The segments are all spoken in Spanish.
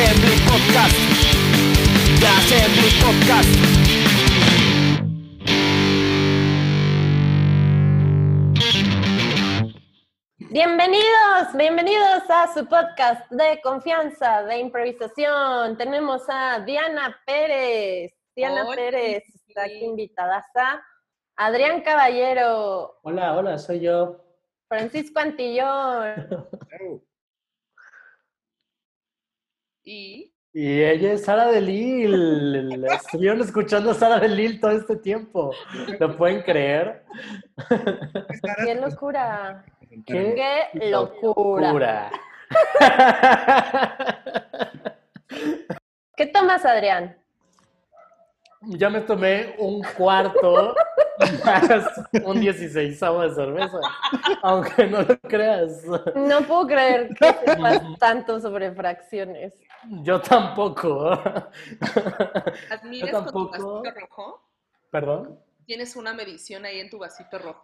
Assembly Podcast. The Assembly Podcast. Bienvenidos, bienvenidos a su podcast de confianza, de improvisación. Tenemos a Diana Pérez. Diana Hola, Pérez está aquí invitada. Adrián Caballero, Hola, hola, soy yo. Francisco Antillón, Y Y ella es Sara de Lille. Estuvieron escuchando a Sara de Lille todo este tiempo. ¿Lo pueden creer? qué locura, ¡Qué qué locura. locura! ¿Qué tomas, Adrián? Ya me tomé un cuarto más un 16 de cerveza. Aunque no lo creas. No puedo creer que sepas tanto sobre fracciones. Yo tampoco. admires Yo con tu vasito rojo. ¿Perdón? ¿Tienes una medición ahí en tu vasito rojo?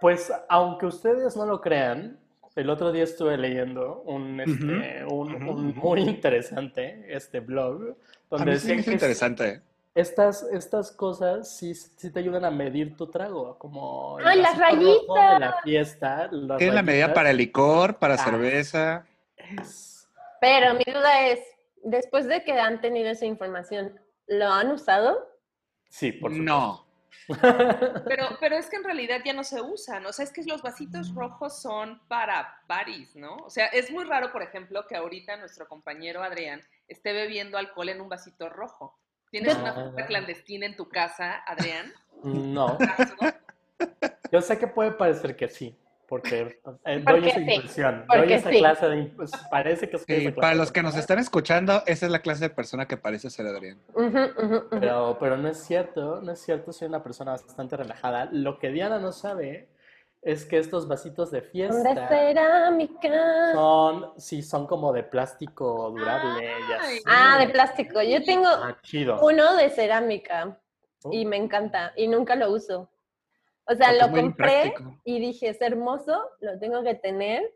Pues, aunque ustedes no lo crean, el otro día estuve leyendo un, este, un muy interesante este blog, A donde mí sí decían hizo que interesante. Estas, estas cosas sí, sí te ayudan a medir tu trago, como ¡Ay, las vasito rojo de rayitas! la fiesta. las Tiene la medida rayitas. para el licor, para Ah. cerveza. Es- Pero mi duda es, después de que han tenido esa información, ¿lo han usado? Sí, por supuesto. No. Pero, pero es que en realidad ya no se usan. O sea, es que los vasitos rojos son para baris, ¿no? O sea, es muy raro, por ejemplo, que ahorita nuestro compañero Adrián esté bebiendo alcohol en un vasito rojo. ¿Tienes una fiesta clandestina en tu casa, Adrián? No, yo sé que puede parecer que sí, porque eh, doy esa sí, impresión, porque doy esa sí. clase de... imp- Parece que soy Sí, esa clase para los que nos están escuchando, esa es la clase de persona que parece ser Adrián. Pero, pero no es cierto, no es cierto, soy una persona bastante relajada. Lo que Diana no sabe es que estos vasitos de Son de fiesta cerámica. son, sí, son como de plástico durable Ay. Ah, de plástico. Yo tengo Ah, uno de cerámica Oh. y me encanta y nunca lo uso. O sea, Porque lo compré y dije, es hermoso, lo tengo que tener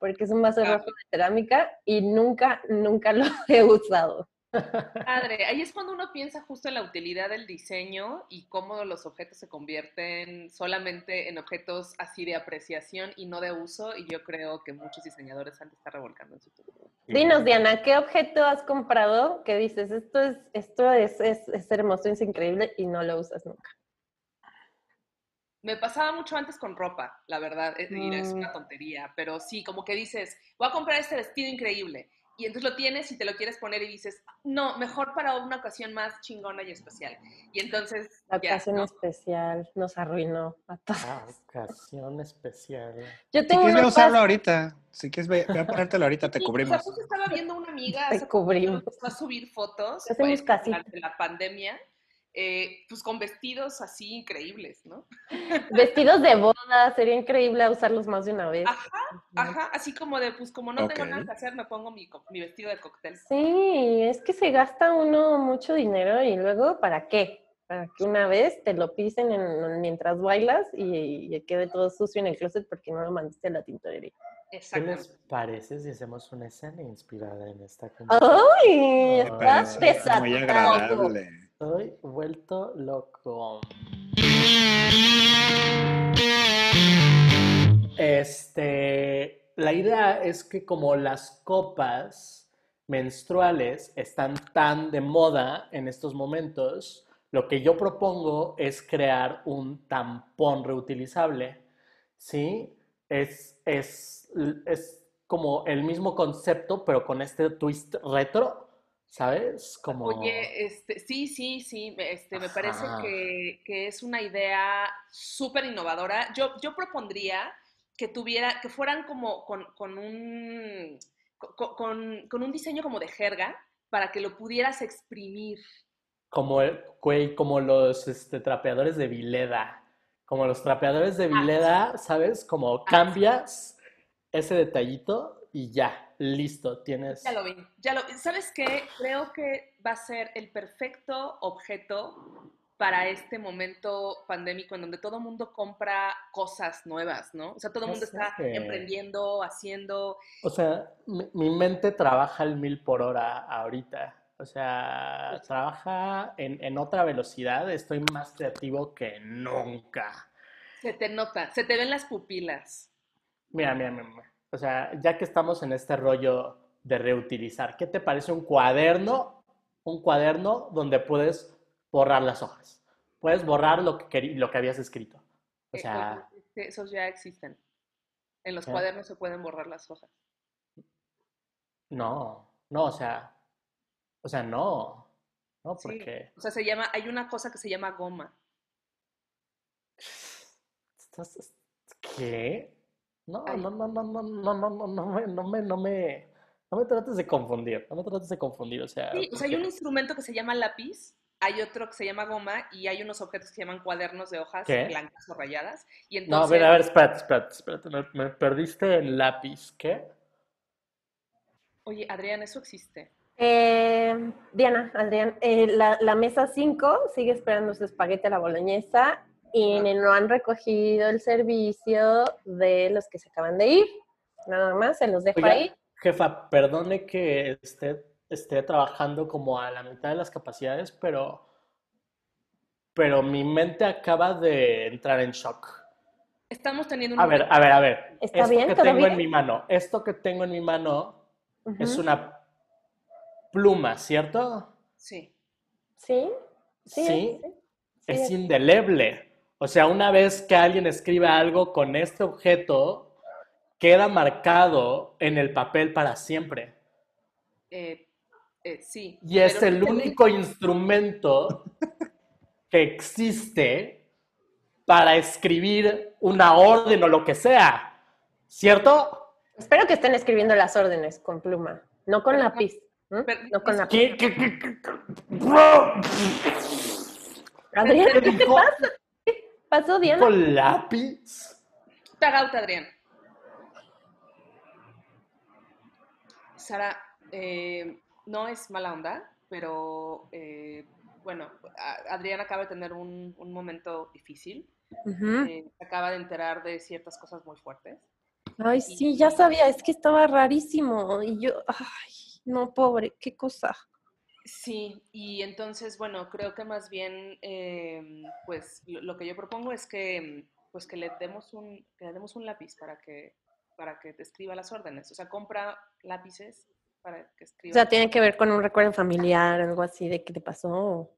porque es un vaso Ah. rojo de cerámica y nunca, nunca lo he usado. Padre, ahí es cuando uno piensa justo en la utilidad del diseño y cómo los objetos se convierten solamente en objetos así de apreciación y no de uso, y yo creo que muchos diseñadores han de estar revolcando en su turno. Dinos, Diana, ¿qué objeto has comprado que dices, esto es, esto es, es, es hermoso, es increíble y no lo usas nunca? Me pasaba mucho antes con ropa, la verdad, es, y es Mm. una tontería, pero sí, como que dices, voy a comprar este vestido increíble, y entonces lo tienes y te lo quieres poner y dices, no, mejor para una ocasión más chingona y especial. Y entonces, La ya, ocasión ¿no? especial nos arruinó a todos. Ah, ocasión especial. Yo Si tengo quieres a unos usarlo ahorita. Si quieres ve, ve a ponértelo ahorita, te Sí, o sea, cubrimos. justo estaba viendo una amiga Te cubrimos. empezó a subir fotos hacemos pues, casita. durante la pandemia, eh, pues con vestidos así increíbles, ¿no? vestidos de boda, sería increíble usarlos más de una vez. Ajá, ajá, así como de, pues como no tengo Ok. nada que hacer, me pongo mi, co- mi vestido de cóctel. Sí, es que se gasta uno mucho dinero y luego, ¿para qué? Para que una vez te lo pisen en- mientras bailas y, y quede todo sucio en el closet porque no lo mandaste a la tintorería. ¿Qué les parece si hacemos una escena inspirada en esta ¡Ay! conversación? Estás Parece pesado. Muy agradable. Estoy vuelto loco. Este, la idea es que como las copas menstruales están tan de moda en estos momentos, lo que yo propongo es crear un tampón reutilizable. ¿Sí? Es, es, es como el mismo concepto, pero con este twist retro, ¿sabes? Como... Oye, este, sí, sí, sí, me- este, me parece que, que es una idea súper innovadora. Yo, yo propondría que tuviera, que fueran como con, con un, co- con, con un diseño como de jerga para que lo pudieras exprimir. Como, el- como los este, trapeadores de Vileda. Como los trapeadores de Vileda, ¿sabes? Como cambias ese detallito y ya, listo, tienes. Ya lo vi, ya lo ¿Sabes qué? Creo que va a ser el perfecto objeto para este momento pandémico en donde todo el mundo compra cosas nuevas, ¿no? O sea, todo el mundo está emprendiendo, haciendo. O sea, mi, mi mente trabaja al mil por hora ahorita. O sea, trabaja en, en otra velocidad. Estoy más creativo que nunca. Se te nota, se te ven las pupilas. Mira, mira, mira. mira. O sea, ya que estamos en este rollo de reutilizar, ¿qué te parece un cuaderno? Un cuaderno donde puedes borrar las hojas. Puedes borrar lo que, lo que habías escrito. O Eh, sea, esos ya existen. En los Ya. cuadernos se pueden borrar las hojas. no, no, o sea, o sea, no. No, Sí. porque O sea, se llama, hay una cosa que se llama goma. ¿qué? No, no, no, no, no, no, no, no, no me, no me, no me, no me trates de confundir, no me trates de confundir, o sea, Sí, o sea, hay un instrumento que se llama lápiz, hay otro que se llama goma y hay unos objetos que se llaman cuadernos de hojas ¿Qué? blancas o rayadas. Y No, a ver, a ver, espérate, espérate, espérate, me, me perdiste el lápiz, ¿qué? oye, Adrián, eso existe. Eh, Diana, Adrián, eh, la, la mesa 5 sigue esperando su espagueti a la boloñesa y no han recogido el servicio de los que se acaban de ir. Nada más, se los dejo Oiga, ahí. jefa, perdone que esté, esté trabajando como a la mitad de las capacidades, pero, pero mi mente acaba de entrar en shock. Estamos teniendo un A ver, a ver, a ver. ¿Está Esto bien? que ¿Todo tengo bien? en mi mano, esto que tengo en mi mano es una pluma, ¿cierto? Sí. ¿Sí? Sí, Sí, sí, es sí. indeleble. O sea, una vez que alguien escribe algo con este objeto, queda marcado en el papel para siempre. eh, eh, sí. Y es el te único instrumento que existe para escribir una orden o lo que sea. ¿Cierto? Espero que estén escribiendo las órdenes con pluma, no con Pero- lápiz. No con lápiz. ¿Qué, qué, qué, qué- qué- bro? Adrián, ¿qué te pasa? ¿Qué pasó, Diana? ¿Con lápiz? Tag out, Adrián. Sara, eh, no es mala onda, pero eh, bueno, Adrián acaba de tener un, un momento difícil. Eh, se acaba de enterar de ciertas cosas muy fuertes. Ay, sí, ya sabía, es que estaba rarísimo. Y yo, ay, no, pobre, qué cosa. Sí, y entonces, bueno, creo que más bien, eh, pues lo, que yo propongo es que, pues que le demos un, que le demos un lápiz para que, para que te escriba las órdenes. O sea, compra lápices para que O escriba. sea, tiene que ver con un recuerdo familiar, algo así de qué te pasó.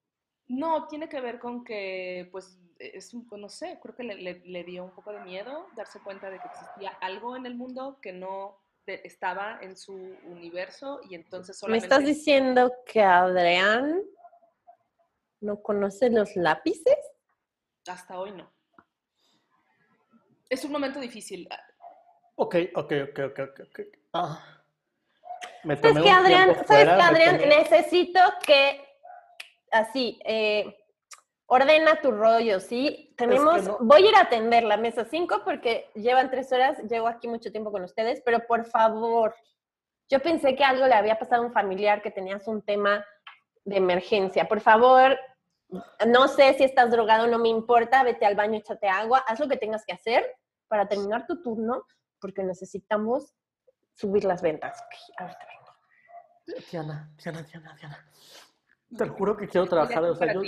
No, tiene que ver con que, pues, es un, pues, no sé, creo que le, le- le dio un poco de miedo darse cuenta de que existía algo en el mundo que no estaba en su universo y entonces ¿Me solamente... estás diciendo que Adrián no conoce los lápices? Hasta hoy no. Es un momento difícil. Ok, ok, ok, ok, ok. ok. Ah. Me ¿Sabes tomé qué, un Adrián? ¿Sabes fuera, qué, me Adrián? tomé- Necesito que, así, eh, ordena tu rollo, ¿sí? Tenemos, no- voy a ir a atender la mesa 5 porque llevan tres horas, llevo aquí mucho tiempo con ustedes, pero por favor, yo pensé que algo le había pasado a un familiar, que tenías un tema de emergencia. Por favor, no sé si estás drogado, no me importa, vete al baño, échate agua, haz lo que tengas que hacer para terminar tu turno, porque necesitamos subir las ventas. Ok, ahorita vengo. Diana, Diana, Diana, Diana. Te lo juro que quiero trabajar. O sea, yo-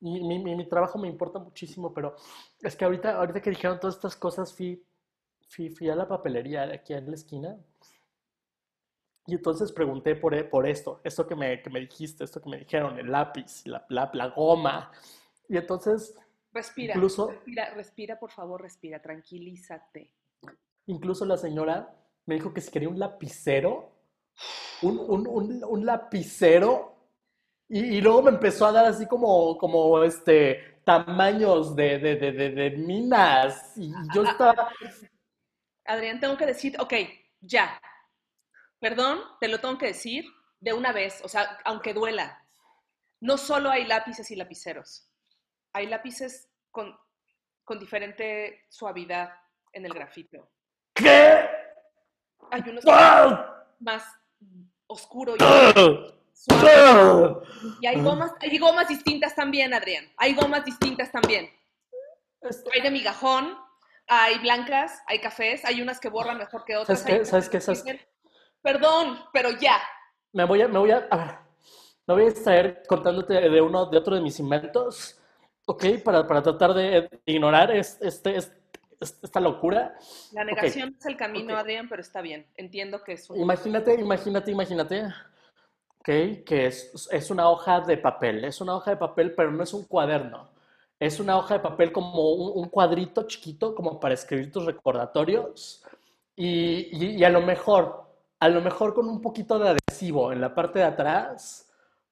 mi, mi- mi- trabajo me importa muchísimo, pero es que ahorita, ahorita que dijeron todas estas cosas, fui, fui, fui a la papelería de aquí en la esquina. Y entonces pregunté por, e- por esto, esto que me, que me dijiste, esto que me dijeron, el lápiz, la, la, la goma. Y entonces, Respira, Incluso- respira, respira, por favor, respira, tranquilízate. incluso la señora me dijo que si quería un lapicero, un, un, un, un lapicero, y, y luego me empezó a dar así como, como este, tamaños de, de, de, de, minas, y yo estaba... Adrián, tengo que decir, ok, ya. Perdón, te lo tengo que decir de una vez, o sea, aunque duela. No solo hay lápices y lapiceros. Hay lápices con, con diferente suavidad en el grafito. ¿Qué? Hay unos ¡Ah! más oscuro y suave. Y hay gomas, hay gomas distintas también, Adrián. Hay gomas distintas también. Este, Hay de migajón, hay blancas, hay cafés, hay unas que borran mejor que otras. ¿Sabes qué? hay ¿Sabes qué? ¿Sabes Perdón, pero ya. Me voy a, me voy a, a ver, me voy a distraer contándote de uno, de otro de mis inventos, ¿ok? Para, para tratar de ignorar es- este, es- es- esta locura. La negación es el camino. Adrián, pero está bien. Entiendo que es un... Imagínate, imagínate, imagínate, ¿ok? Que es, es una hoja de papel, es una hoja de papel, pero no es un cuaderno. Es una hoja de papel como un, cuadrito chiquito, como para escribir tus recordatorios. Y, y- y a lo mejor, a lo mejor con un poquito de adhesivo en la parte de atrás,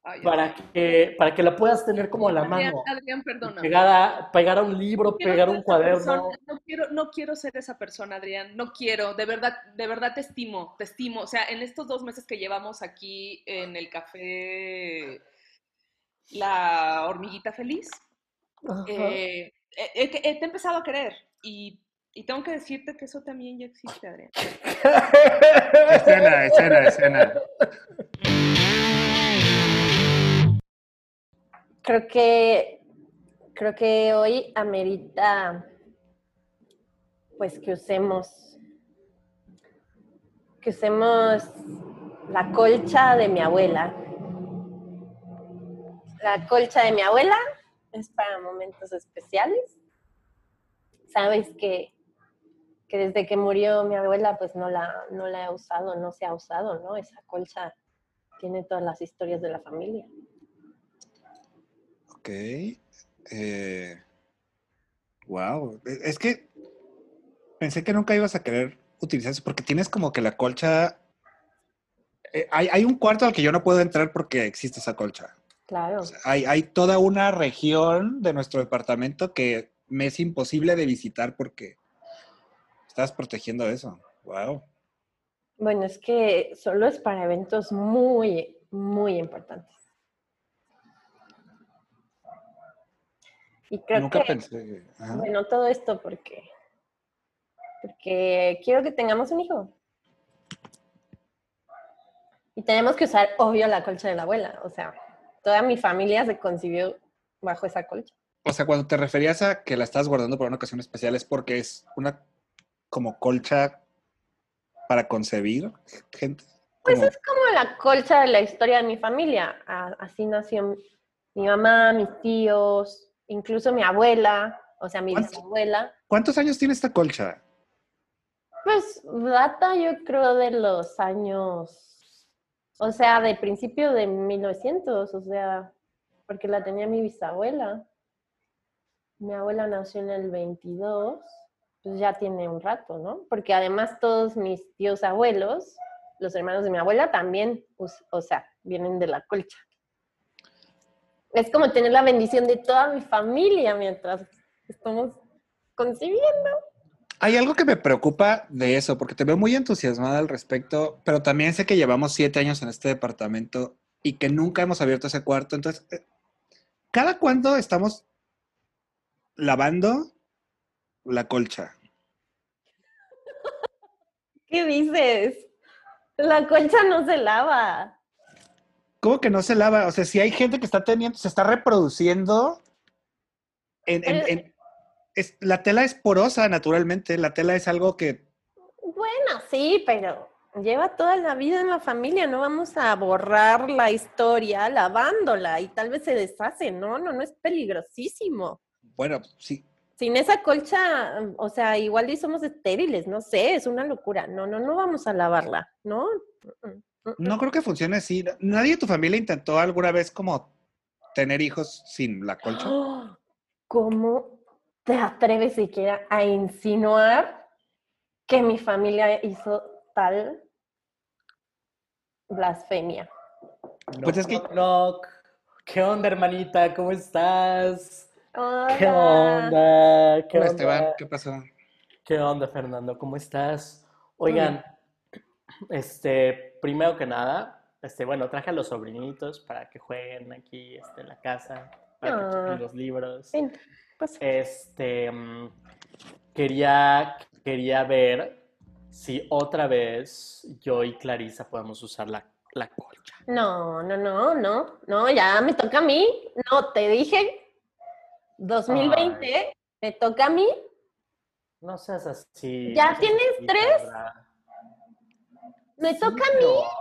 Ay, para que, para que la puedas tener como a la Adrián, mano. Adrián, perdona. Pegada, pegar a un libro, quiero pegar un cuaderno. persona, no, quiero, no quiero ser esa persona, Adrián. No quiero. De verdad, de verdad te estimo, te estimo. O sea, en estos dos meses que llevamos aquí en el café La Hormiguita Feliz, eh, te he empezado a querer. Y, y tengo que decirte que eso también ya existe, Adrián. Escena, escena, escena. Creo que, creo que hoy amerita, pues que usemos, que usemos la colcha de mi abuela. La colcha de mi abuela es para momentos especiales. Sabes que, que desde que murió mi abuela, pues no la, no la he usado, no se ha usado, ¿no? Esa colcha tiene todas las historias de la familia. Ok. Eh, wow. Es que pensé que nunca ibas a querer utilizar eso porque tienes como que la colcha. eh, hay, hay un cuarto al que yo no puedo entrar porque existe esa colcha. Claro. O sea, hay, hay toda una región de nuestro departamento que me es imposible de visitar porque estás protegiendo eso. Wow. Bueno, es que solo es para eventos muy, muy importantes. Y creo Nunca que, pensé. ajá. bueno, todo esto porque, porque quiero que tengamos un hijo. Y tenemos que usar, obvio, la colcha de la abuela. O sea, toda mi familia se concibió bajo esa colcha. O sea, cuando te referías a que la estás guardando para una ocasión especial es porque es una como colcha para concebir gente. Pues es como la colcha de la historia de mi familia. Así nació mi mamá, mis tíos, incluso mi abuela, o sea, mi ¿Cuánto? bisabuela. ¿Cuántos años tiene esta colcha? Pues data yo creo de los años, o sea, de principio de 1900, o sea, porque la tenía mi bisabuela. Mi abuela nació en el 22, pues ya tiene un rato, ¿no? Porque además todos mis tíos abuelos, los hermanos de mi abuela también, o sea, vienen de la colcha. Es como tener la bendición de toda mi familia mientras estamos concibiendo. Hay algo que me preocupa de eso, porque te veo muy entusiasmada al respecto, pero también sé que llevamos siete años en este departamento y que nunca hemos abierto ese cuarto. Entonces, eh, ¿cada cuándo estamos lavando la colcha? ¿Qué dices? La colcha no se lava. ¿Cómo que no se lava? O sea, si hay gente que está teniendo, se está reproduciendo, en, en- Pero- en- es- la tela es porosa naturalmente, la tela es algo que Bueno, sí, pero lleva toda la vida en la familia. No vamos a borrar la historia lavándola y tal vez se deshace. No, no, no es peligrosísimo. Bueno, sí. Sin esa colcha, o sea, igual y somos estériles, no sé, es una locura. No, no, no vamos a lavarla, ¿no? Mm, mm, No creo que funcione así. ¿Nadie de tu familia intentó alguna vez como tener hijos sin la colcha? ¿Cómo te atreves siquiera a insinuar que mi familia hizo tal blasfemia? Pues es que-. ¿Qué onda, hermanita? ¿Cómo estás? ¿Qué onda? ¿Qué Hola, onda? Esteban, ¿qué pasó? ¿Qué onda, Fernando? ¿Cómo estás? Oigan, este, primero que nada, este, bueno, traje a los sobrinitos para que jueguen aquí este, en la casa, para que Ah. chequen los libros. Ven. Este, mm, quería, quería ver si otra vez yo y Clarisa podemos usar la, la colcha. No, no, no, no, no, ya me toca a mí. No, te dije, 2020, me toca a mí. No seas así. ¿Ya no tienes así, tres? Me Sí, toca a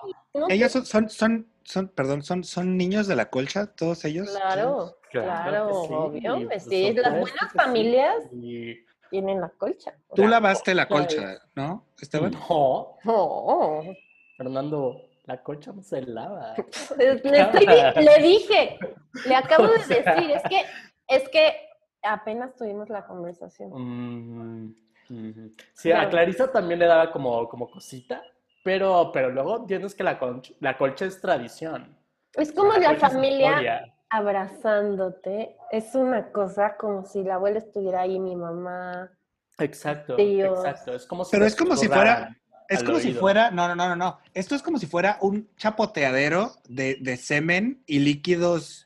mí. No, Ellos son, son, son, son, perdón, son, son niños de la colcha, todos ellos. Claro, claro, que sí, obvio. pues sí, las buenas familias tienen la colcha. Tú lavaste la colcha colcha, ¿no, Esteban? No, No, Fernando, la colcha no se lava. le, estoy di- le dije, le acabo de decir, es que, es que apenas tuvimos la conversación. Mm. Sí, Claro. a Clarisa también le daba como, como cosita, pero, pero luego entiendes que la, conch- la colcha es tradición. Es como la es familia abrazándote, es una cosa como si la abuela estuviera ahí, mi mamá. Exacto, Tíos. exacto. Es como si Pero es como si fuera- Es como si fuera, no, no, no, no, no. Esto es como si fuera un chapoteadero de, de semen y líquidos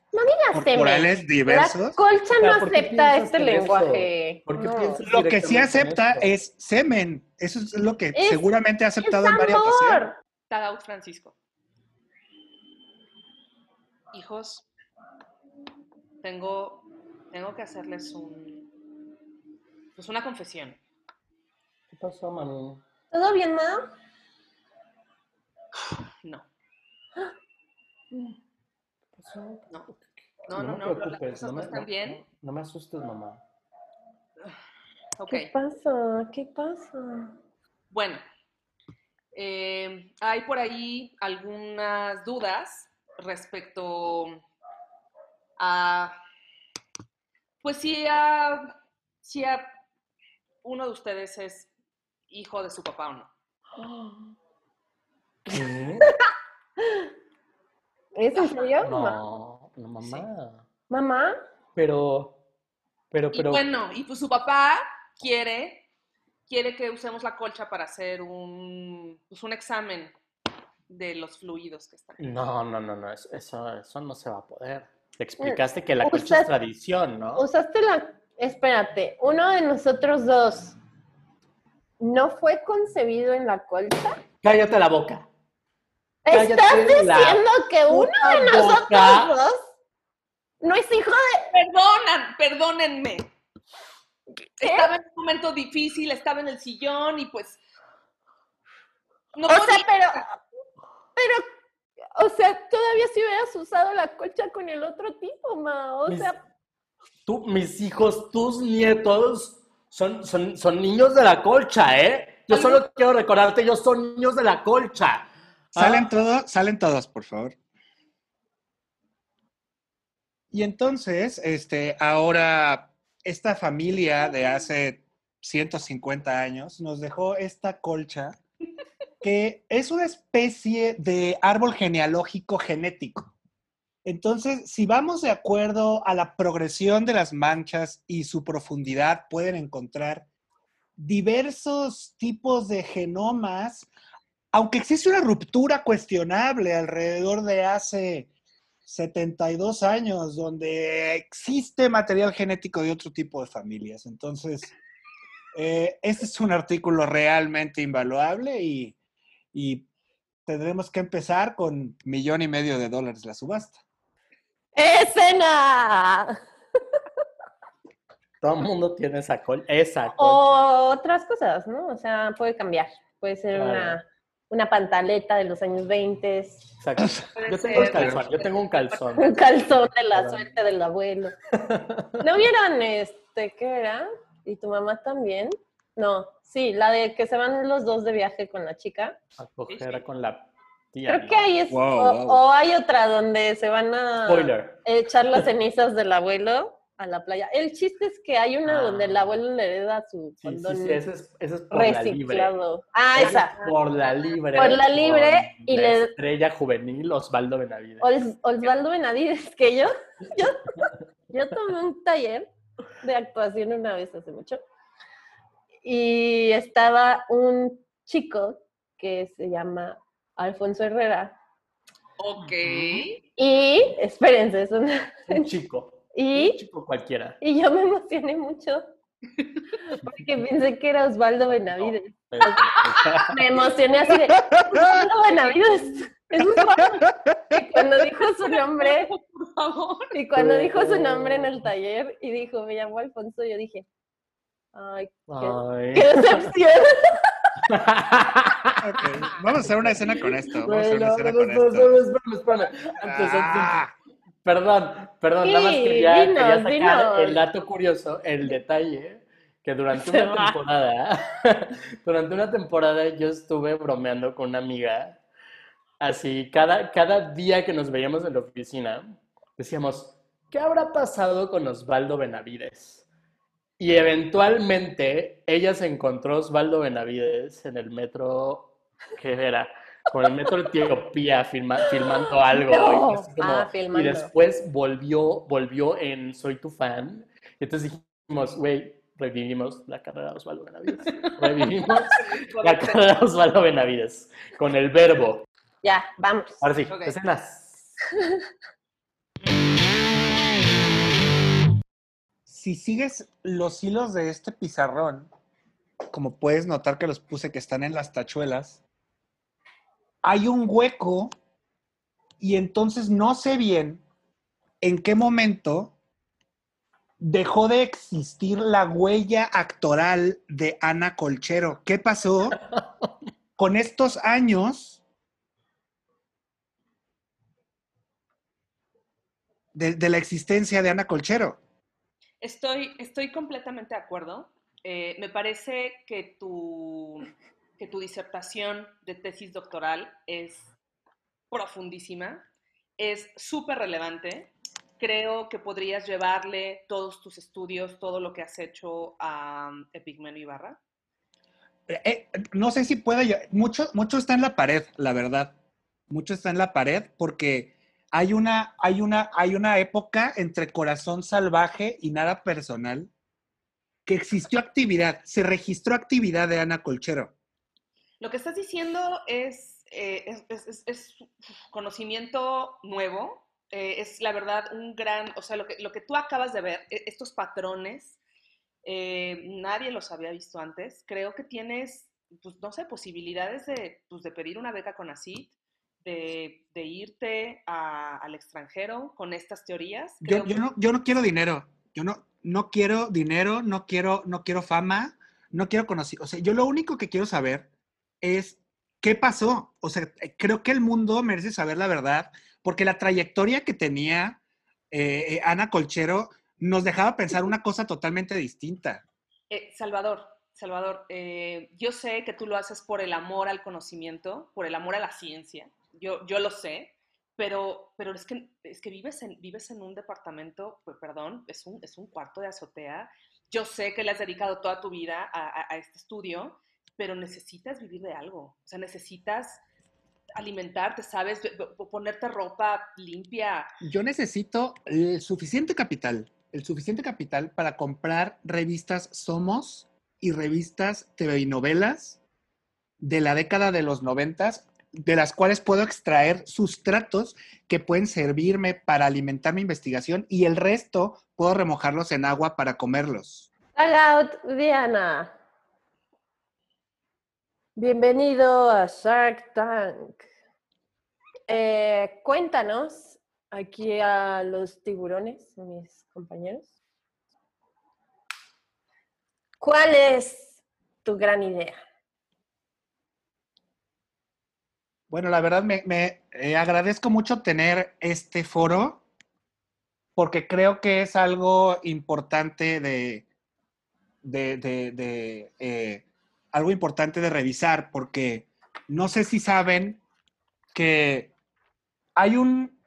Corporales La diversos. colcha no ¿por qué acepta este lenguaje. ¿Por qué no. piensas Lo que sí acepta es semen. Eso es lo que Es- seguramente ha aceptado en varias ocasiones. out Francisco. Hijos, tengo, tengo que hacerles un, pues una confesión. ¿Qué pasó, mami? ¿Todo bien, ma? No, ¿Qué pasó? no, no, no, me no, las no me- están bien. No me asustes, mamá. Ok, ¿Qué pasa? ¿Qué pasa? bueno, eh, hay por ahí algunas dudas respecto a, pues si a, si a uno de ustedes es hijo de su papá o no. ¿Qué? ¿Es en serio? No, no, mamá. ¿Mamá? Pero, pero, Y pero. bueno, y pues su papá quiere, quiere que usemos la colcha para hacer un, pues un examen de los fluidos que están. No, no, no, no, eso, eso, no se va a poder. Te explicaste que la Usted- colcha es tradición, ¿no? Usaste la... Espérate, uno de nosotros dos no fue concebido en la colcha. Cállate la boca. ¿Estás diciendo que uno de nosotros boca. dos no es hijo de... Perdonan, perdónenme. Estaba en un momento difícil, estaba en el sillón y pues no O sea, pero... Pero... O sea, todavía si hubieras usado la colcha con el otro tipo, ma. O Mis- sea, Tú, mis hijos, tus nietos son, son, son niños de la colcha, ¿eh? Yo solo quiero recordarte, ellos son niños de la colcha. Salen Ah, todos, salen todos, por favor. Y entonces, este, ahora, esta familia de hace 150 años nos dejó esta colcha que es una especie de árbol genealógico genético. Entonces, si vamos de acuerdo a la progresión de las manchas y su profundidad, pueden encontrar diversos tipos de genomas aunque existe una ruptura cuestionable alrededor de hace 72 años, donde existe material genético de otro tipo de familias. Entonces, eh, este es un artículo realmente invaluable y, y tendremos que empezar con millón y medio de dólares la subasta. ¡Escena! Todo el mundo tiene esa colcha. O otras cosas, ¿no? O sea, puede cambiar. Puede ser Claro. una, una pantaleta de los años 20, Exacto. Yo tengo un calzón, yo tengo un calzón. un calzón de la Perdón. suerte del abuelo. ¿No vieron este qué era? ¿Y tu mamá también? No, sí, la de que se van los dos de viaje con la chica. A coger con la tía. Creo que ahí es. Wow, o, wow. o hay otra donde se van a Spoiler. echar las cenizas del abuelo a la playa. El chiste es que hay una Ah. donde el abuelo le hereda su Sí, sí, condón sí, ese es, ese es por la libre. reciclado. Ah, Ese esa. es Por la libre. Por la libre y la le- Estrella juvenil Osvaldo Benavides. Os- Osvaldo Benavides, que yo, yo, yo tomé un taller de actuación una vez hace mucho y estaba un chico que se llama Alfonso Herrera Ok. y, espérense, es una- Un chico. Un y, chico cualquiera. y yo me emocioné mucho porque pensé que era Osvaldo Benavides. Pero- Me emocioné así de Osvaldo Benavides. Es bueno. Y cuando dijo su nombre, Por favor. y cuando dijo su nombre en el taller y dijo, me llamo Alfonso, yo dije, ay, qué, Ay. qué decepción. Ok, Vamos a hacer una escena con esto. Vamos a hacer una escena con esto. espérame, espérame. Antes, antes, Perdón, perdón, nada más Sí, quería, dinos, quería sacar dinos. el dato curioso, el detalle, que durante una temporada, durante una temporada yo estuve bromeando con una amiga, así, cada, cada día que nos veíamos en la oficina, decíamos, ¿qué habrá pasado con Osvaldo Benavides? Y eventualmente ella se encontró a Osvaldo Benavides en el metro, ¿qué era? Con el metro Etiopía filma- filmando algo. No. y, así como- Ah, y después volvió, volvió en Soy tu fan. Y entonces dijimos, güey, revivimos la carrera de Osvaldo Benavides. Revivimos la carrera de Osvaldo Benavides con el verbo. Ya, vamos. Ahora sí, escenas. si sigues los hilos de este pizarrón, como puedes notar que los puse que están en las tachuelas, hay un hueco y entonces no sé bien en qué momento dejó de existir la huella actoral de Ana Colchero. ¿Qué pasó con estos años de, la existencia de Ana Colchero? Estoy, estoy completamente de acuerdo. Eh, me parece que tu, que tu disertación de tesis doctoral es profundísima, es súper relevante. Creo que podrías llevarle todos tus estudios, todo lo que has hecho a um, Epigmenio Ibarra. Eh, no sé si pueda, yo- mucho, mucho está en la pared, la verdad. Mucho está en la pared porque hay una, hay una, hay una época entre corazón salvaje y nada personal que existió actividad, se registró actividad de Ana Colchero. Lo que estás diciendo es, eh, es, es- es- conocimiento nuevo, eh, es la verdad un gran, o sea, lo que, lo que tú acabas de ver, e- estos patrones, eh, nadie los había visto antes. Creo que tienes, pues, no sé, posibilidades de, pues, de pedir una beca con ACID, de, de irte a- al extranjero con estas teorías. Yo, yo no, yo no quiero dinero, yo no, no quiero dinero, no quiero, no quiero fama, no quiero conocer, o sea, yo lo único que quiero saber es qué pasó. O sea, eh, creo que el mundo merece saber la verdad, porque la trayectoria que tenía eh, eh, Ana Colchero nos dejaba pensar una cosa totalmente distinta. Salvador, Salvador, yo sé que tú lo haces por el amor al conocimiento, por el amor a la ciencia. Yo, yo lo sé, pero, pero es, que, es que vives en, vives en un departamento, pues, perdón, es un, es un cuarto de azotea. Yo sé que le has dedicado toda tu vida a este estudio, pero necesitas vivir de algo. O sea, necesitas alimentarte, ¿sabes? Ponerte ropa limpia. Yo necesito el suficiente capital, el suficiente capital para comprar revistas Somos y revistas TV y novelas de la década de los noventas, de las cuales puedo extraer sustratos que pueden servirme para alimentar mi investigación y el resto puedo remojarlos en agua para comerlos. Out, Diana. Bienvenido a Shark Tank. Eh, cuéntanos aquí a los tiburones, mis compañeros. ¿Cuál es tu gran idea? Bueno, la verdad me, eh, agradezco mucho tener este foro porque creo que es algo importante de, de, de- de, eh, algo importante de revisar porque no sé si saben que hay un,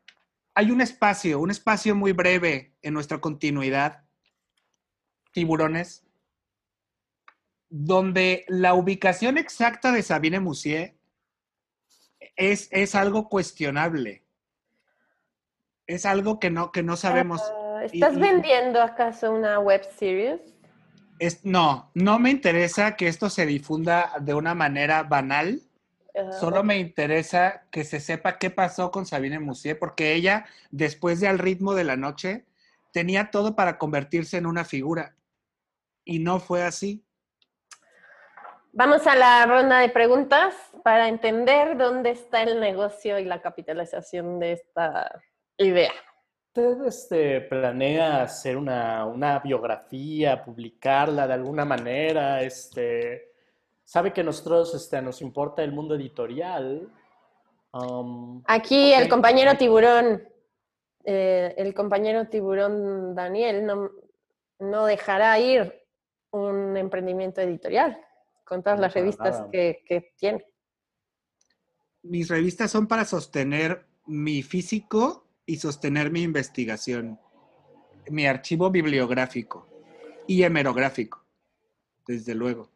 hay un espacio, un espacio muy breve en nuestra continuidad, tiburones, donde la ubicación exacta de Sabine Musier es, es algo cuestionable. Es algo que no, que no sabemos. Ah, ¿Estás y- vendiendo acaso una web series? Es, no, no me interesa que esto se difunda de una manera banal. Solo me interesa que se sepa qué pasó con Sabine Musier, porque ella, después de Al ritmo de la noche, tenía todo para convertirse en una figura. Y no fue así. Vamos a la ronda de preguntas. para entender dónde está el negocio y la capitalización de esta idea. ¿Usted este, planea hacer una, una biografía, publicarla de alguna manera? Este, sabe que nosotros este, nos importa el mundo editorial. Um, Aquí el compañero tiburón, eh, el compañero tiburón Daniel no, no dejará ir un emprendimiento editorial con todas No, las revistas que, que tiene. Mis revistas son para sostener mi físico y sostener mi investigación, mi archivo bibliográfico y hemerográfico, desde luego.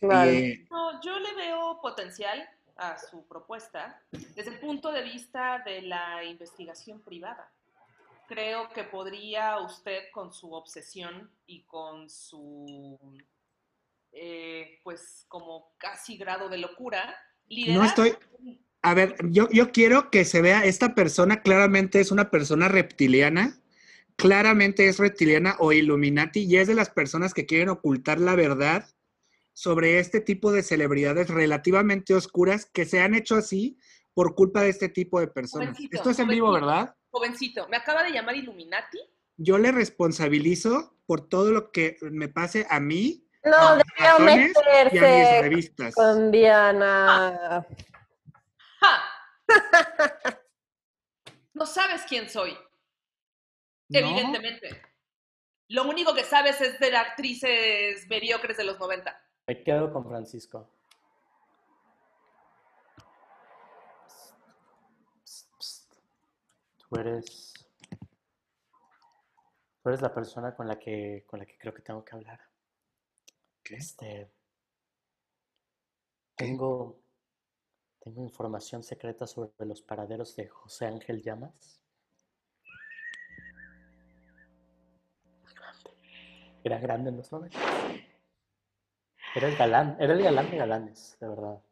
Claro. Y, No, yo le veo potencial a su propuesta desde el punto de vista de la investigación privada. Creo que podría usted con su obsesión y con su, eh, pues como casi grado de locura, liderar... No estoy- a ver, yo, yo quiero que se vea, esta persona claramente es una persona reptiliana, claramente es reptiliana o Illuminati y es de las personas que quieren ocultar la verdad sobre este tipo de celebridades relativamente oscuras que se han hecho así por culpa de este tipo de personas. Jovencito, Esto es en vivo. ¿verdad? Jovencito, me acaba de llamar Illuminati. Yo le responsabilizo por todo lo que me pase a mí, No, a debió razones y a mis meterse revistas. con Diana. ¡Ja! No sabes quién soy, ¿No? evidentemente. Lo único que sabes es de las actrices mediocres de los 90. me quedo con Francisco. Psst, psst. Tú eres. Tú eres la persona con la que, con la que creo que tengo que hablar. ¿Qué? Este. ¿Qué? Tengo. Tengo información secreta sobre los paraderos de José Ángel Llamas. Era grande en los 90. Era el galán, era el galán de galanes, de verdad.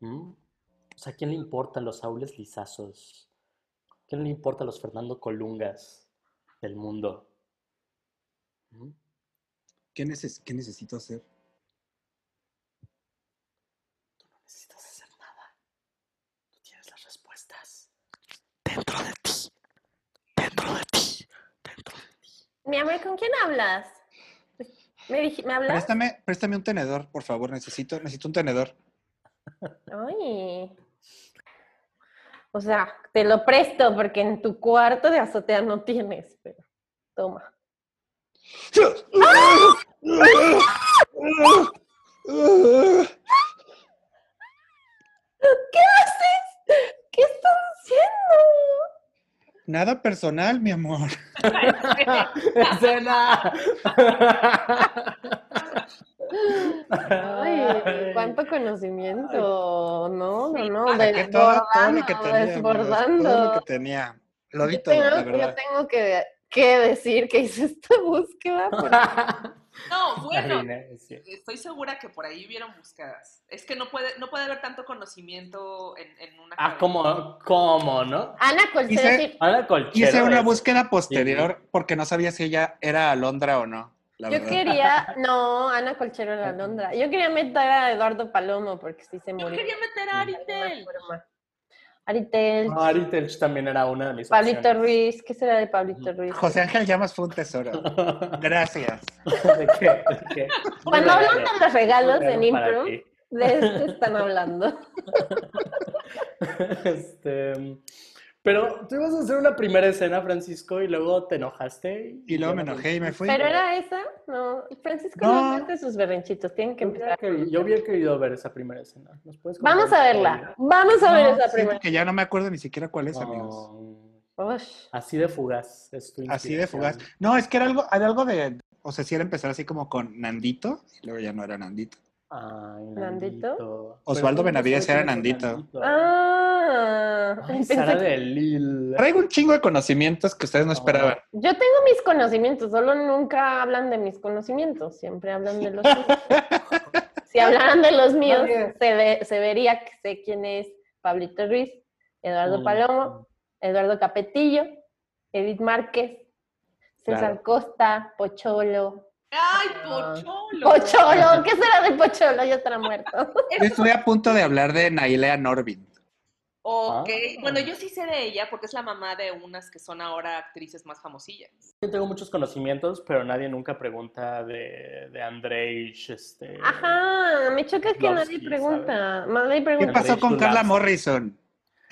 ¿Mm? O sea, ¿a quién le importan los Saules Lizazos? ¿A quién le importan los Fernando Colungas del mundo? ¿Mm? ¿Qué, neces- qué necesito hacer? Tú no necesitas hacer nada. Tú tienes las respuestas. Dentro de ti. Dentro de ti. Dentro de ti. Mi amor, ¿con quién hablas? ¿Me, dij- ¿me hablas? Préstame, préstame un tenedor, por favor. Necesito, necesito un tenedor. Ay. O sea, te lo presto porque en tu cuarto de azotea no tienes, pero toma. ¿Qué haces? ¿Qué estás haciendo? Nada personal, mi amor. ¡Escena! Ay, cuánto conocimiento, no, no, no, Saqué todo, todo lo que desbordando, tenía. desbordando. Todo lo que tenía. Lo di Yo todo, tengo, la yo verdad. tengo que, que decir que hice esta búsqueda. porque- No, bueno, sí. estoy segura que por ahí hubieron búsquedas. Es que no puede, no puede haber tanto conocimiento en, en una Ah. ¿cómo, cómo, no? Ana Colchero, Hice- sí, Ana Colchero. Hice una es- búsqueda posterior porque no sabía si ella era Alondra o no. La yo verdad. quería, no, Ana Colchero era Londra. Yo quería meter a Eduardo Palomo porque sí se Yo murió. quería meter a Aritel. Ah, Ari Telch también era una de mis Pablito opciones. Ruiz, ¿qué será de Pablito Ruiz? José Ángel Llamas fue un tesoro. Gracias. ¿De qué? ¿De qué? Cuando hablan de los regalos en Impro, ti. de esto están hablando. Este, pero tú ibas a hacer una primera escena, Francisco, y luego te enojaste. Y luego me enojé y me fui. Pero era esa, no. Francisco No. no, hace sus berrinchitos, tienen que Yo hubiera, empezar. querido, yo hubiera querido ver esa primera escena. ¿Nos puedes Vamos a verla, vamos a ver esa sí, primera. porque ya no me acuerdo ni siquiera cuál es, amigos. Ush. así de fugaz. es tu Así de fugaz. No, es que era algo, era algo de. O sea, si era empezar así como con Nandito, y luego ya no era Nandito. Ay, ¿Nandito? Nandito. Osvaldo Pero ¿cómo Benavides era Nandito. Ah, Ay, pensé Sara que- de Lil. Traigo un chingo de conocimientos que ustedes no esperaban. Yo tengo mis conocimientos, solo nunca hablan de mis conocimientos, siempre hablan de los míos. Si hablaran de los míos, bien. se, ve- se vería que sé quién es Pablito Ruiz, Eduardo Mm, Palomo, Eduardo Capetillo, Edith Márquez, César Claro. Costa, Pocholo, ¡Ay, pocholo! Pocholo, ¿qué será de Pocholo? Ya estará muerto. Yo estuve a punto de hablar de Nailea Norvin. Ok, Ah. bueno, yo sí sé de ella porque es la mamá de unas que son ahora actrices más famosillas. Yo tengo muchos conocimientos, pero nadie nunca pregunta de, de Andrei, este... Ajá, me choca que nadie pregunta. Nadie ¿Qué pregunta. pasó con Carla. Morrison?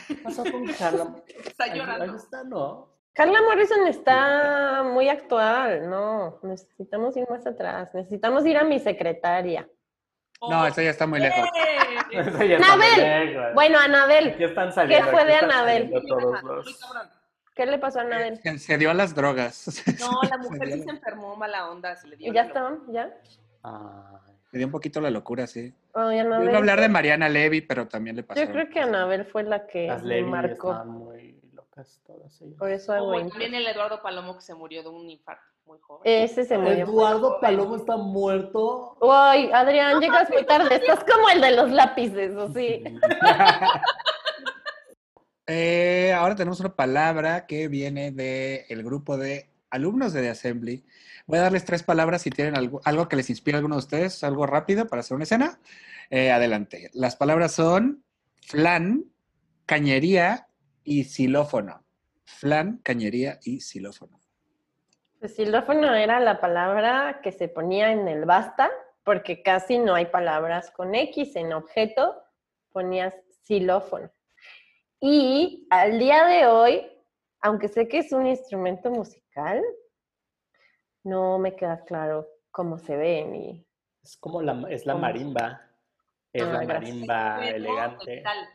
¿Qué pasó con Carla? Está llorando. Ahí está, ¿no? Carla Morrison está muy actual, no, necesitamos ir más atrás, necesitamos ir a mi secretaria. No, esa ya está muy lejos. ¡Eh! Eso ya está muy Anabel. lejos. Bueno, Anabel, están saliendo. ¿Qué fue de Anabel? ¿qué le pasó a Anabel? Se, se dio a las drogas. No, la Se mujer dio- sí se enfermó, mala onda, se le dio. ¿Y ya está? ¿Ya? Ay. Se dio un poquito la locura, sí. Ay, Yo Anabel. iba a hablar de Mariana Levy, pero también le pasó. Yo creo que Anabel fue la que Las marcó. están muy locas todas ellas. Por eso también el Eduardo Palomo que se murió de un infarto muy joven. Ese se murió. Eduardo Palomo está muerto. Uy, Adrián, llegas muy tarde. Estás como el de los lápices, ¿o sí? Eh, ahora tenemos una palabra que viene del grupo de alumnos de The Assembly. Voy a darles tres palabras si tienen algo, algo que les inspire a alguno de ustedes, algo rápido para hacer una escena. Eh, adelante. Las palabras son flan, cañería y xilófono. Flan, cañería y xilófono. El xilófono era la palabra que se ponía en el basta, porque casi no hay palabras con X en objeto, ponías xilófono. Y al día de hoy, aunque sé que es un instrumento musical, no me queda claro cómo se ve ni... Es como la, es la marimba. Es Ah, la marimba elegante. metal.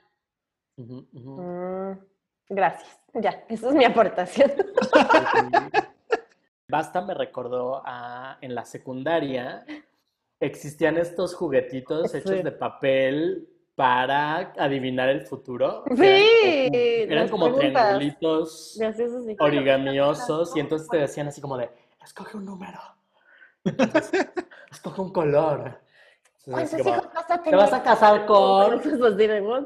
Ujú, ujú. Mm, gracias, ya, esa es mi aportación. Basta me recordó a en la secundaria existían estos juguetitos Sí. hechos de papel para adivinar el futuro. Sí, eran como, eran las como preguntas. triangulitos sí. origamiosos y entonces te decían así como de, escoge un número. Entonces, escoge un color. Entonces, así ¿Cuántos como, hijos vas a Te vas a casar con, Entonces, pues, diré, "What?".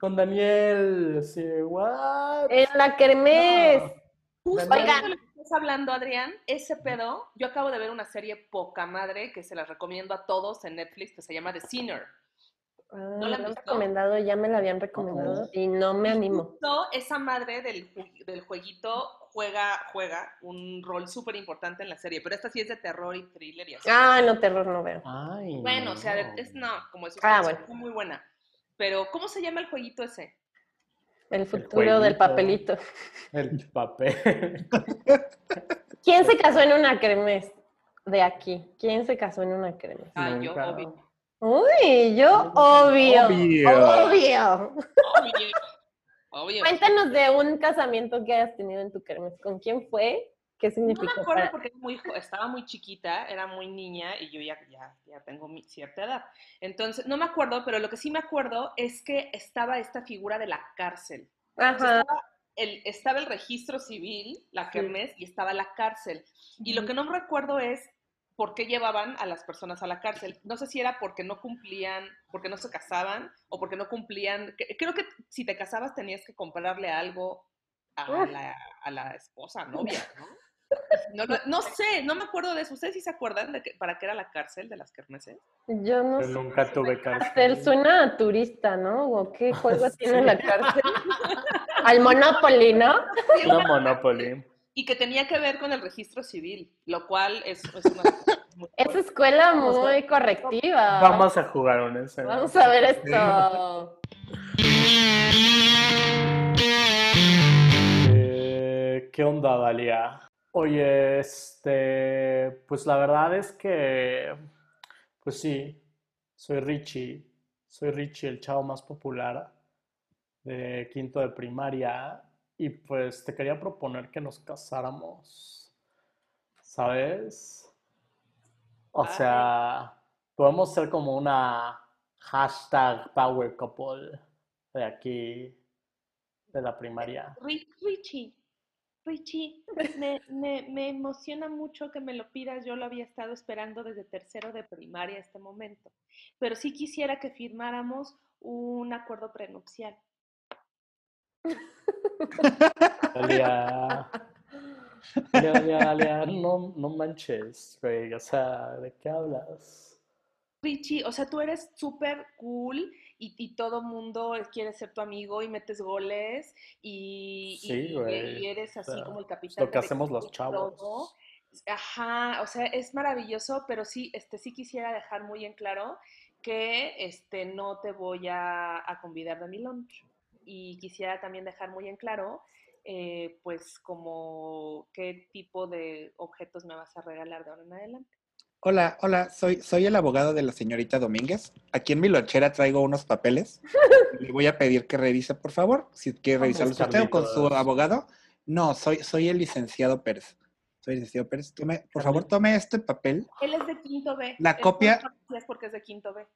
Con Daniel. Sí, what? En la kermés. Justo Oigan. lo que estás hablando, Adrián, ese pedo, yo acabo de ver una serie poca madre que se las recomiendo a todos en Netflix que se llama The Sinner. Ah, ¿No me la han han recomendado, ya me la habían recomendado y no me animo. Justo esa madre del, del jueguito juega, juega un rol súper importante en la serie, pero esta sí es de terror y thriller y así. Ah, no, terror no veo. Ay, bueno, o sea, no. es no, como es Ah, es bueno. muy buena. Pero, ¿cómo se llama el jueguito ese? El futuro del jueguito. papelito. El papel. ¿Quién se casó en una kermés de aquí? ¿Quién se casó en una kermés? Ah, yo, obvio. Uy, yo obvio. Obvio. Obvio. Obvio. obvio. Cuéntanos de un casamiento que hayas tenido en tu kermés. ¿Con quién fue? ¿Qué No significó me acuerdo para- porque muy, estaba muy chiquita, era muy niña y yo ya, ya, ya tengo mi cierta edad. Entonces, no me acuerdo, pero lo que sí me acuerdo es que estaba esta figura de la cárcel. Ajá. estaba, el, estaba el registro civil, la Sí. kermés, y estaba la cárcel. Y lo que no recuerdo es por qué llevaban a las personas a la cárcel. No sé si era porque no cumplían, porque no se casaban o porque no cumplían. Creo que si te casabas tenías que comprarle algo a la, a la esposa, novia, ¿no? No, no sé, no me acuerdo de eso. ¿Ustedes sí se acuerdan de que, para qué era la cárcel de las kermeses? Yo no Yo sé. nunca tuve Cárcel, cárcel. suena a turista, ¿no? ¿O qué juego Sí. tiene la cárcel? Al Monopoly, ¿no? Una Monopoly. Y que tenía que ver con el registro civil, lo cual es, es una Es escuela muy correctiva. Vamos a jugar un ese. Vamos a ver esto. Eh, ¿Qué onda, Dalia? Oye, este, pues la verdad es que, pues sí, soy Richie, soy Richie, el chavo más popular de quinto de primaria, y pues te quería proponer que nos casáramos, ¿sabes? O Ay. sea, podemos ser como una hashtag power couple de aquí, de la primaria. Ri- Richie, Richie, me, me, me emociona mucho que me lo pidas. Yo lo había estado esperando desde tercero de primaria este momento. Pero sí quisiera que firmáramos un acuerdo prenupcial. Dalia, Alia, Alia, Alia, no, no manches, güey. O sea, ¿de qué hablas? Richie, o sea, tú eres súper cool y, y todo mundo quiere ser tu amigo y metes goles y, Sí, eres O así sea, como el es capitán. lo que hacemos los chavos. todo. Ajá, o sea, es maravilloso, pero sí, este, sí quisiera dejar muy en claro que este, no te voy a, a convidar de mi lunch. Y quisiera también dejar muy en claro, eh, pues, como qué tipo de objetos me vas a regalar de ahora en adelante. Hola, hola, soy, soy el abogado de la señorita Domínguez. Aquí en mi lonchera traigo unos papeles. Le voy a pedir que revise, por favor, si quiere revisarlos usted o con su abogado. No, soy, soy el licenciado Pérez. Soy el licenciado Pérez. Tome, por favor, tome este papel. Él es de quinto B. La Él copia- conocías porque es de quinto B.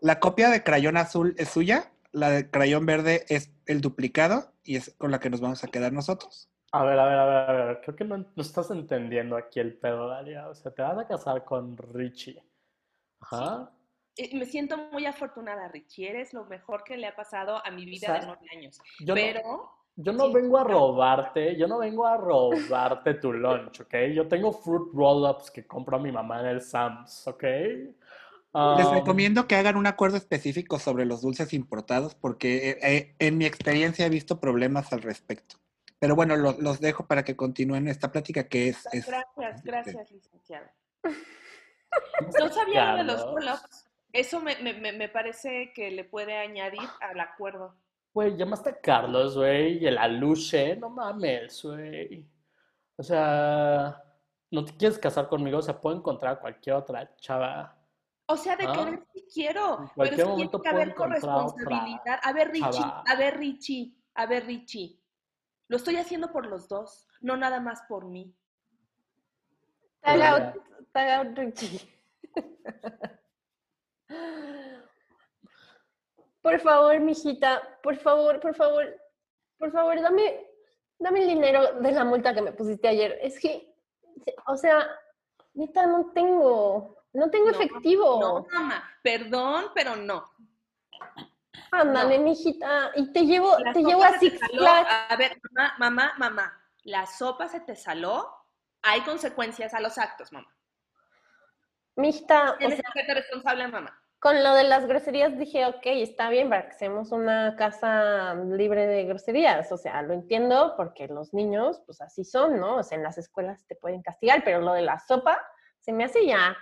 La copia de crayón azul es suya, la de crayón verde es el duplicado y es con la que nos vamos a quedar nosotros. A ver, a ver, a ver, a ver. Creo que no, no estás entendiendo aquí el pedo, Dalia. O sea, te vas a casar con Richie. Ajá. Eh, Me siento muy afortunada, Richie. Eres lo mejor que le ha pasado a mi vida sea, de nueve años. Yo no, Pero yo no sí, vengo a robarte, yo no vengo a robarte tu lunch, ¿ok? Yo tengo fruit roll-ups que compra mi mamá en el Sam's, ¿ok? Les Um, recomiendo que hagan un acuerdo específico sobre los dulces importados porque eh, eh, en mi experiencia he visto problemas al respecto. Pero bueno, lo- los dejo para que continúen esta plática que es... es- gracias, gracias, licenciado. No sabía lo de los pull-ups. Eso me, me- me- me parece que le puede añadir al acuerdo. Güey, llamaste a Carlos, güey, y el aluche, no mames, güey. O sea, no te quieres casar conmigo, o sea, puedo encontrar a cualquier otra chava. O sea, de Ah, querer sí quiero, en pero sí tiene que haber corresponsabilidad. A ver, Richie, chava. a ver, Richie, a ver, Richie. Lo estoy haciendo por los dos, no nada más por mí. Tag out, tag out, Richie. Por favor, mijita, por favor, por favor, por favor, dame, dame el dinero de la multa que me pusiste ayer. Es que, o sea, neta, no tengo, no tengo No, efectivo. No, mamá, perdón, pero no. Ándale, no. mijita, y te llevo, La te llevo a Six. Flags. A ver, mamá, mamá, mamá, la sopa se te saló. Hay consecuencias a los actos, mamá. Mijita, Tienes que ser responsable, mamá. con lo de las groserías dije, ok, está bien para que seamos una casa libre de groserías. O sea, lo entiendo porque los niños, pues así son, ¿no? O sea, en las escuelas te pueden castigar, pero lo de la sopa se me hace ya.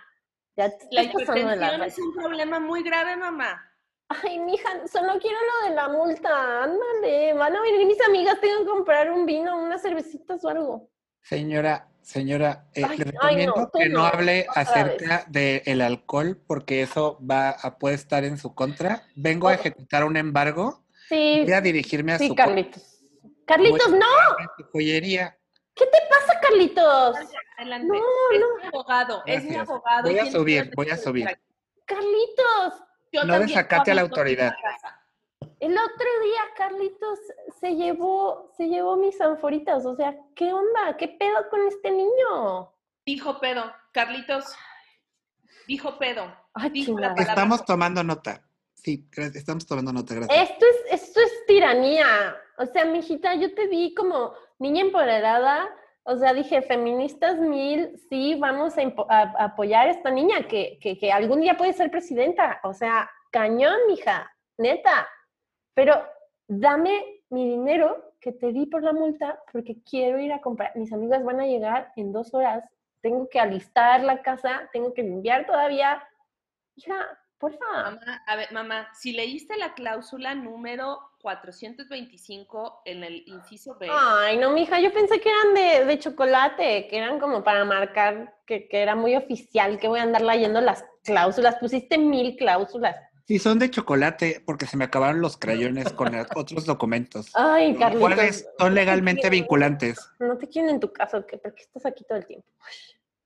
Ya La hipertensión es un problema muy grave, mamá. Ay, mija, solo quiero lo de la multa. Ándale, van a venir mis amigas, tengo que comprar un vino, unas cervecitas o algo. Señora, señora, eh, Ay, le ay, recomiendo no, que no no, hable acerca del alcohol porque eso va a, puede estar en su contra. Vengo a Oh. ejecutar un embargo. Sí, Voy a dirigirme a sí, su Carlitos. Carlitos, Voy- no, joyería. ¿qué te pasa, Carlitos? Adelante. No, es no. mi abogado, es mi abogado. Voy a subir, voy a subir. Carlitos, Yo No también, desacate a la autoridad. el otro día Carlitos se llevó, se llevó mis anforitas. O sea, ¿qué onda? ¿Qué pedo con este niño? Dijo pedo. Carlitos, dijo pedo. Ay, Dijo la chingada. palabra. Estamos tomando nota. Sí, estamos tomando nota, gracias. Esto es, esto es tiranía. O sea, mijita, yo te vi como niña empoderada. O sea, dije, feministas mil, sí, vamos a, a- apoyar a esta niña que, que, que algún día puede ser presidenta. O sea, cañón, mija, neta. Pero dame mi dinero que te di por la multa porque quiero ir a comprar. Mis amigas van a llegar en dos horas. Tengo que alistar la casa, tengo que limpiar todavía. Hija, porfa. Mamá, a ver, mamá, si leíste la cláusula número 425 en el inciso B, Ay, no, mija, yo pensé que eran de, de chocolate, que eran como para marcar que, que era muy oficial, que voy a andar leyendo las cláusulas. Pusiste mil cláusulas. Sí, son de chocolate porque se me acabaron los crayones con los otros documentos. Ay, Carlitos. cuales son legalmente vinculantes. No te quieren en tu casa. ¿por qué estás aquí todo el tiempo?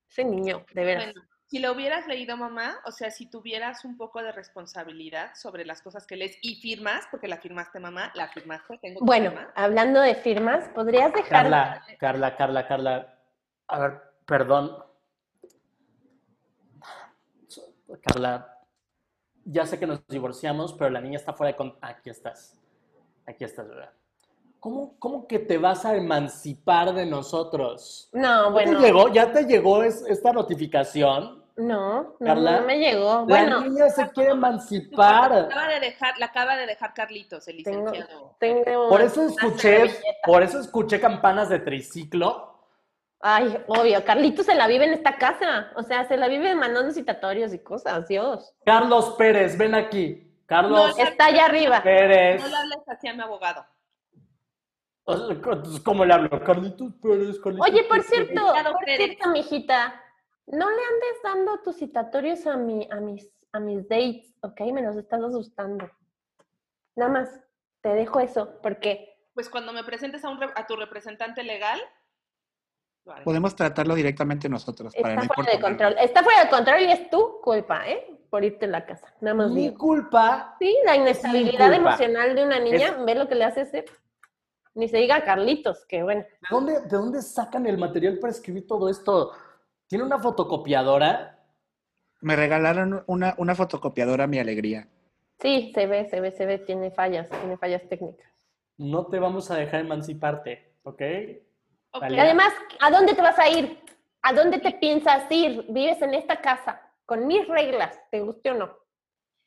Ese niño, de veras. bueno, si lo hubieras leído, mamá, o sea, si tuvieras un poco de responsabilidad sobre las cosas que lees y firmas, porque la firmaste, mamá, la firmaste, tengo Bueno, firma. hablando de firmas, ¿podrías dejar? Carla, Carla, Carla, Carla. A ver, perdón. Carla, ya sé que nos divorciamos, pero la niña está fuera de con... Aquí estás. Aquí estás, bebé. ¿Cómo, cómo que te vas a emancipar de nosotros? No, ¿Ya bueno. te llegó, ¿Ya te llegó es- esta notificación? No, no, Carla, no me llegó. La Bueno, niña se quiere emancipar. Acaba de dejar, la acaba de dejar Carlitos, el tengo, licenciado. tengo Por eso escuché, por eso escuché campanas de triciclo. Ay, obvio, Carlitos se la vive en esta casa. O sea, se la vive mandando citatorios y cosas, Dios. Carlos Pérez, ven aquí. Carlos No, Está allá arriba. Pérez. No le hables así a mi abogado. Entonces, ¿Cómo le hablo? Carlitos Pérez, Carlitos Oye, por Pérez. cierto, por Pérez. cierto, mijita, no le andes dando tus citatorios a, mi, a, mis, a mis dates, ¿ok? Me los estás asustando. Nada más, te dejo eso, porque Pues cuando me presentes a, un re- a tu representante legal. Podemos tratarlo directamente nosotros para está no fuera de control. Está fuera de control y es tu culpa, ¿eh? Por irte a la casa. Nada más Mi digo. culpa. Sí, la inestabilidad emocional de una niña, Es- ve lo que le hace hacer. Ni se diga Carlitos, que bueno. ¿De dónde, ¿De dónde sacan el material para escribir todo esto? ¿Tiene una fotocopiadora? Me regalaron una, una fotocopiadora mi alegría. Sí, se ve, se ve, se ve, tiene fallas, tiene fallas técnicas. No te vamos a dejar emanciparte, ¿ok? Ok. Vale. Y además, ¿a dónde te vas a ir? ¿A dónde te piensas ir? Vives en esta casa, con mis reglas, ¿te guste o no?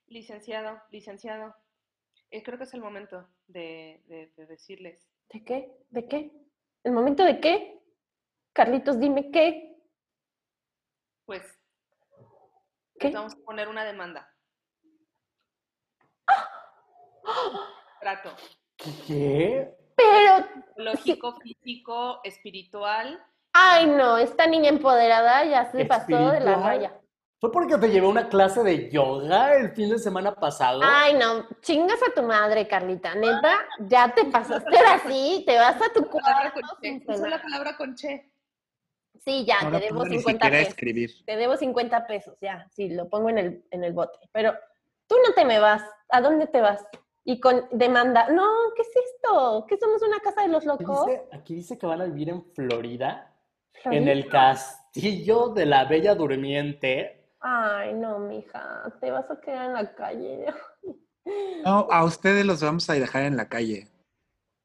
Licenciado, licenciado, eh, creo que es el momento de, de- de decirles. ¿De qué? ¿De qué? ¿El momento de qué? Carlitos, dime qué. Pues, ¿Qué? les vamos a poner una demanda. Trato. ¿Qué? Pero, Psicológico, físico, espiritual. ay no, esta niña empoderada ya se pasó de la raya. ¿Fue porque te llevé una clase de yoga el fin de semana pasado? Ay no, chingas a tu madre, Carlita. Neta, ya te pasaste así, te vas a tu cuarto Usa la palabra con che. Sí, ya, No te debo puedo ni 50 siquiera pesos. escribir. Te debo 50 pesos, ya, sí, lo pongo en el, en el bote. Pero tú no te me vas. ¿A dónde te vas? Y con demanda. No, ¿qué es esto? ¿Qué somos una casa de los Aquí locos? dice, aquí dice que van a vivir en Florida, en el castillo de la Bella Durmiente. Ay, no, mija, te vas a quedar en la calle. No, a ustedes los vamos a dejar en la calle.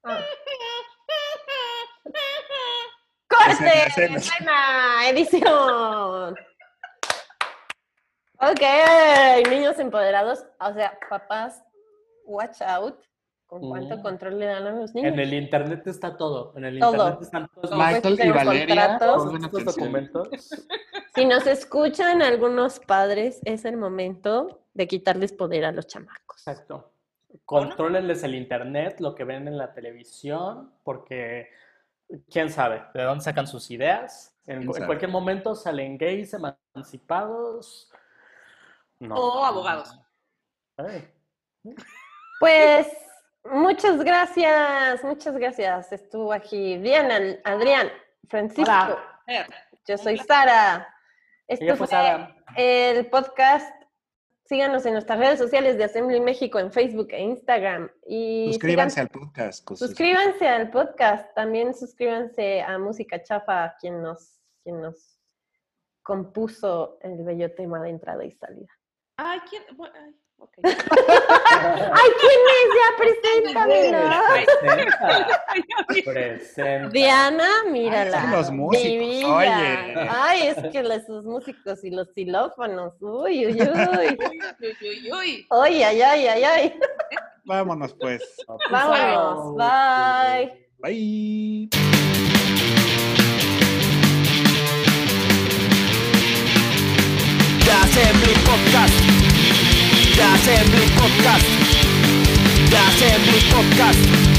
Ah. ¡Corte! ¡Buena edición! Ok, niños empoderados, o sea, papás, watch out con cuánto Mm. control le dan a los niños. En el internet está todo. En el Todo. internet están todos Michael y Valeria, contratos. pongan estos atención. documentos. Si nos escuchan algunos padres, es el momento de quitarles poder a los chamacos. Exacto. Contrólenles el internet, lo que ven en la televisión, porque quién sabe de dónde sacan sus ideas. En, cualquier momento salen gays, emancipados. No. O abogados. Ay, Pues muchas gracias, muchas gracias. Estuvo aquí Diana, Adrián, Francisco. Hola. Yo soy Sara. Esto fue Sara. el podcast. Síganos en nuestras redes sociales de Assembly México en Facebook e Instagram. Y Suscríbanse sigan- al podcast. suscríbanse al podcast. También suscríbanse a Música Chafa, quien nos, quien nos compuso el bello tema de entrada y salida. Ay, ¿quién? Bueno, ay, ok. ¡Ay, quién es! Ya, preséntamela. Presenta. Presenta. Diana, mírala. Ay, son los músicos, divina. oye. Ay, es que los, sus músicos y los xilófonos. Uy, uy, uy. Uy, uy, uy. Uy, ay, ay, ay, ay. Vámonos pues. Vámonos. Bye. Bye. The Assembly Podcast. The Assembly Podcast. The Assembly Podcast.